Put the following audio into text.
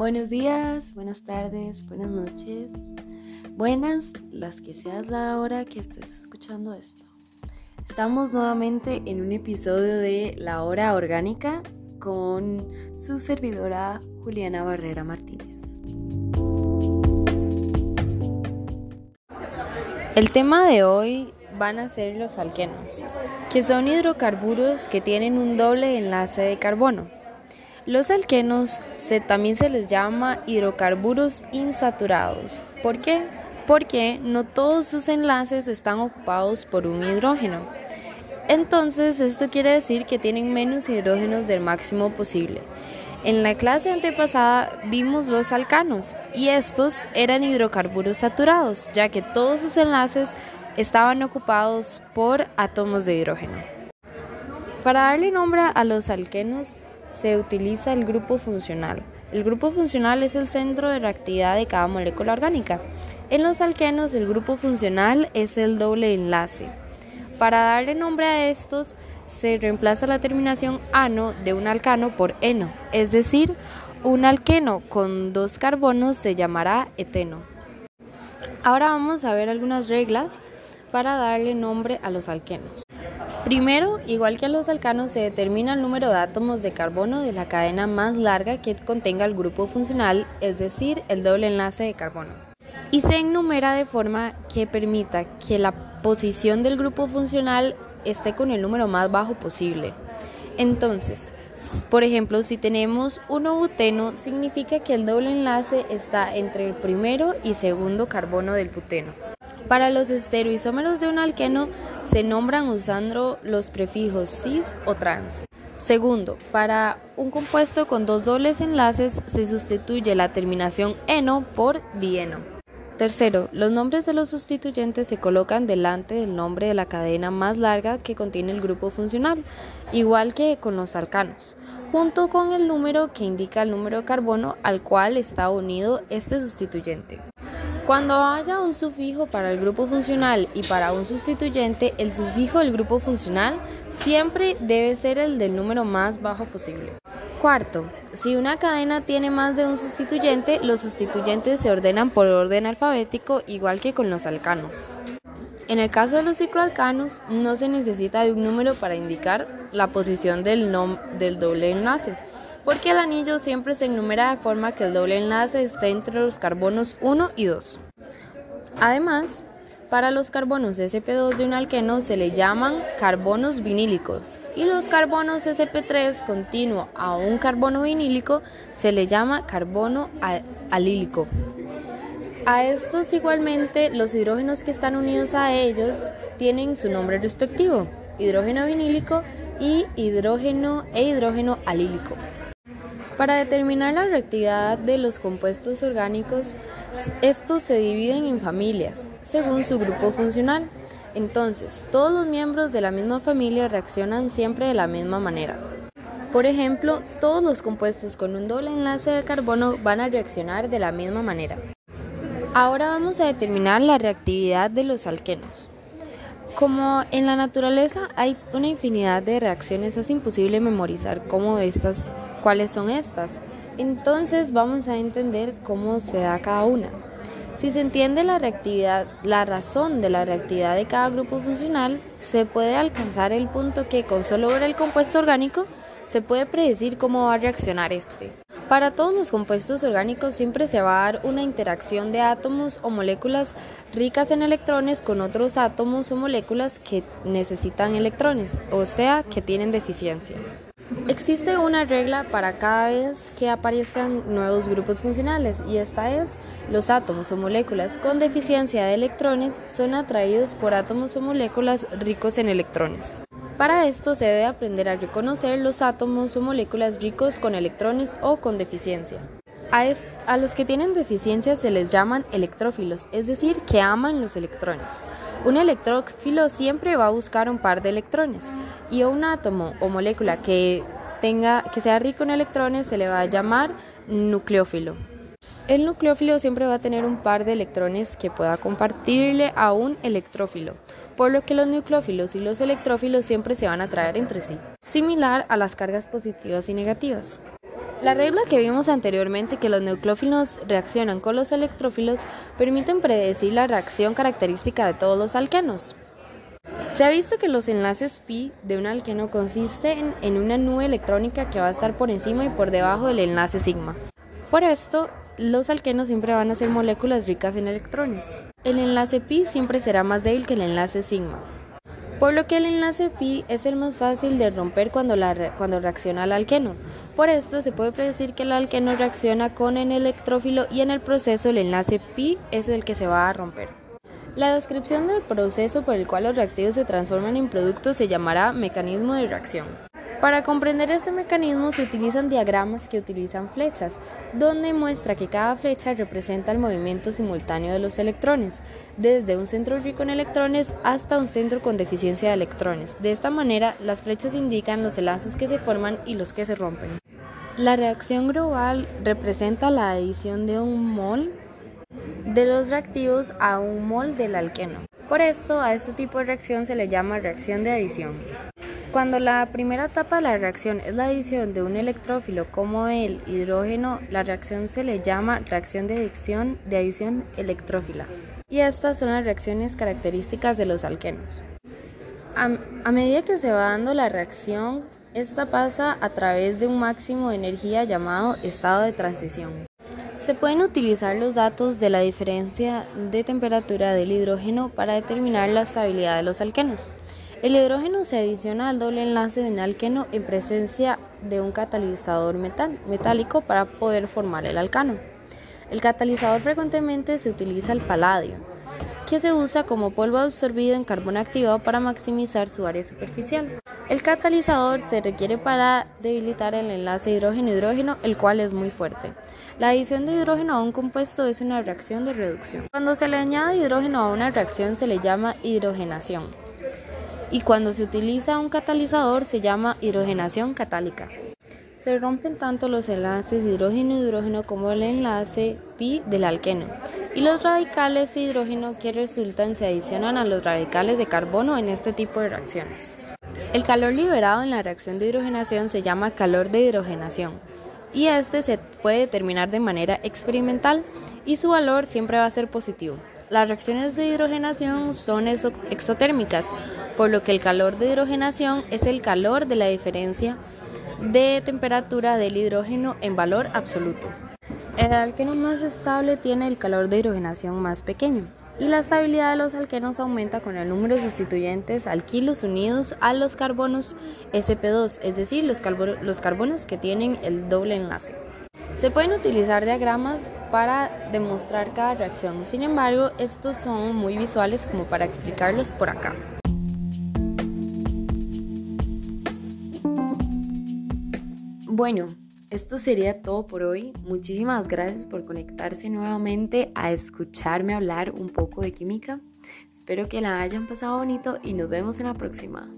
Buenos días, buenas tardes, buenas noches. Buenas las que seas la hora que estés escuchando esto. Estamos nuevamente en un episodio de La Hora Orgánica con su servidora Juliana Barrera Martínez. El tema de hoy van a ser los alquenos, que son hidrocarburos que tienen un doble enlace de carbono. Los alquenos se, también se les llama hidrocarburos insaturados. ¿Por qué? Porque no todos sus enlaces están ocupados por un hidrógeno. Entonces esto quiere decir que tienen menos hidrógenos del máximo posible. En la clase antepasada vimos los alcanos y estos eran hidrocarburos saturados, ya que todos sus enlaces estaban ocupados por átomos de hidrógeno. Para darle nombre a los alquenos, se utiliza el grupo funcional. El grupo funcional es el centro de reactividad de cada molécula orgánica. En los alquenos el grupo funcional es el doble enlace. Para darle nombre a estos se reemplaza la terminación ano de un alcano por eno, es decir, un alqueno con dos carbonos se llamará eteno. Ahora vamos a ver algunas reglas para darle nombre a los alquenos. Primero, igual que a los alcanos, se determina el número de átomos de carbono de la cadena más larga que contenga el grupo funcional, es decir, el doble enlace de carbono. Y se enumera de forma que permita que la posición del grupo funcional esté con el número más bajo posible. Entonces, por ejemplo, si tenemos 1 buteno, significa que el doble enlace está entre el primero y segundo carbono del buteno. Para los estereoisómeros de un alqueno se nombran usando los prefijos cis o trans. Segundo, para un compuesto con dos dobles enlaces se sustituye la terminación eno por dieno. Tercero, los nombres de los sustituyentes se colocan delante del nombre de la cadena más larga que contiene el grupo funcional, igual que con los alcanos, junto con el número que indica el número de carbono al cual está unido este sustituyente. Cuando haya un sufijo para el grupo funcional y para un sustituyente, el sufijo del grupo funcional siempre debe ser el del número más bajo posible. Cuarto, si una cadena tiene más de un sustituyente, los sustituyentes se ordenan por orden alfabético igual que con los alcanos. En el caso de los cicloalcanos, no se necesita de un número para indicar la posición del, del doble enlace porque el anillo siempre se enumera de forma que el doble enlace esté entre los carbonos 1 y 2. Además, para los carbonos sp2 de un alqueno se le llaman carbonos vinílicos y los carbonos sp3 continuo a un carbono vinílico se le llama carbono alílico. A estos igualmente los hidrógenos que están unidos a ellos tienen su nombre respectivo, hidrógeno vinílico y hidrógeno e hidrógeno alílico. Para determinar la reactividad de los compuestos orgánicos, estos se dividen en familias, según su grupo funcional. Entonces, todos los miembros de la misma familia reaccionan siempre de la misma manera. Por ejemplo, todos los compuestos con un doble enlace de carbono van a reaccionar de la misma manera. Ahora vamos a determinar la reactividad de los alquenos. Como en la naturaleza hay una infinidad de reacciones, es imposible memorizar cómo estas cuáles son estas. Entonces vamos a entender cómo se da cada una. Si se entiende la reactividad, la razón de la reactividad de cada grupo funcional, se puede alcanzar el punto que con solo ver el compuesto orgánico se puede predecir cómo va a reaccionar este. Para todos los compuestos orgánicos siempre se va a dar una interacción de átomos o moléculas ricas en electrones con otros átomos o moléculas que necesitan electrones, o sea, que tienen deficiencia. Existe una regla para cada vez que aparezcan nuevos grupos funcionales y esta es los átomos o moléculas con deficiencia de electrones son atraídos por átomos o moléculas ricos en electrones. Para esto se debe aprender a reconocer los átomos o moléculas ricos con electrones o con deficiencia. A, los que tienen deficiencia se les llaman electrófilos, es decir, que aman los electrones. Un electrófilo siempre va a buscar un par de electrones y un átomo o molécula que, tenga, que sea rico en electrones se le va a llamar nucleófilo. El nucleófilo siempre va a tener un par de electrones que pueda compartirle a un electrófilo, por lo que los nucleófilos y los electrófilos siempre se van a atraer entre sí, similar a las cargas positivas y negativas. La regla que vimos anteriormente que los nucleófilos reaccionan con los electrófilos permiten predecir la reacción característica de todos los alquenos. Se ha visto que los enlaces pi de un alqueno consisten en una nube electrónica que va a estar por encima y por debajo del enlace sigma. Por esto, los alquenos siempre van a ser moléculas ricas en electrones. El enlace pi siempre será más débil que el enlace sigma por lo que el enlace pi es el más fácil de romper cuando, cuando reacciona al alqueno. Por esto se puede predecir que el alqueno reacciona con el electrófilo y en el proceso el enlace pi es el que se va a romper. La descripción del proceso por el cual los reactivos se transforman en productos se llamará mecanismo de reacción. Para comprender este mecanismo se utilizan diagramas que utilizan flechas, donde muestra que cada flecha representa el movimiento simultáneo de los electrones, desde un centro rico en electrones hasta un centro con deficiencia de electrones. De esta manera, las flechas indican los enlaces que se forman y los que se rompen. La reacción global representa la adición de un mol de los reactivos a un mol del alqueno. Por esto, a este tipo de reacción se le llama reacción de adición. Cuando la primera etapa de la reacción es la adición de un electrófilo como el hidrógeno, la reacción se le llama reacción de adición, de electrófila. Y estas son las reacciones características de los alquenos. A medida que se va dando la reacción, esta pasa a través de un máximo de energía llamado estado de transición. Se pueden utilizar los datos de la diferencia de temperatura del hidrógeno para determinar la estabilidad de los alquenos. El hidrógeno se adiciona al doble enlace de un alqueno en presencia de un catalizador metálico para poder formar el alcano. El catalizador frecuentemente se utiliza el paladio, que se usa como polvo absorbido en carbón activado para maximizar su área superficial. El catalizador se requiere para debilitar el enlace hidrógeno-hidrógeno, el cual es muy fuerte. La adición de hidrógeno a un compuesto es una reacción de reducción. Cuando se le añade hidrógeno a una reacción se le llama hidrogenación y cuando se utiliza un catalizador se llama hidrogenación catálica. Se rompen tanto los enlaces hidrógeno-hidrógeno como el enlace pi del alqueno y los radicales de hidrógeno que resultan se adicionan a los radicales de carbono en este tipo de reacciones. El calor liberado en la reacción de hidrogenación se llama calor de hidrogenación y este se puede determinar de manera experimental y su valor siempre va a ser positivo. Las reacciones de hidrogenación son exotérmicas, por lo que el calor de hidrogenación es el calor de la diferencia de temperatura del hidrógeno en valor absoluto. El alqueno más estable tiene el calor de hidrogenación más pequeño y la estabilidad de los alquenos aumenta con el número de sustituyentes alquilos unidos a los carbonos sp2, es decir, los, carbonos que tienen el doble enlace. Se pueden utilizar diagramas para demostrar cada reacción, sin embargo, estos son muy visuales como para explicarlos por acá. Bueno, esto sería todo por hoy. Muchísimas gracias por conectarse nuevamente a escucharme hablar un poco de química. Espero que la hayan pasado bonito y nos vemos en la próxima.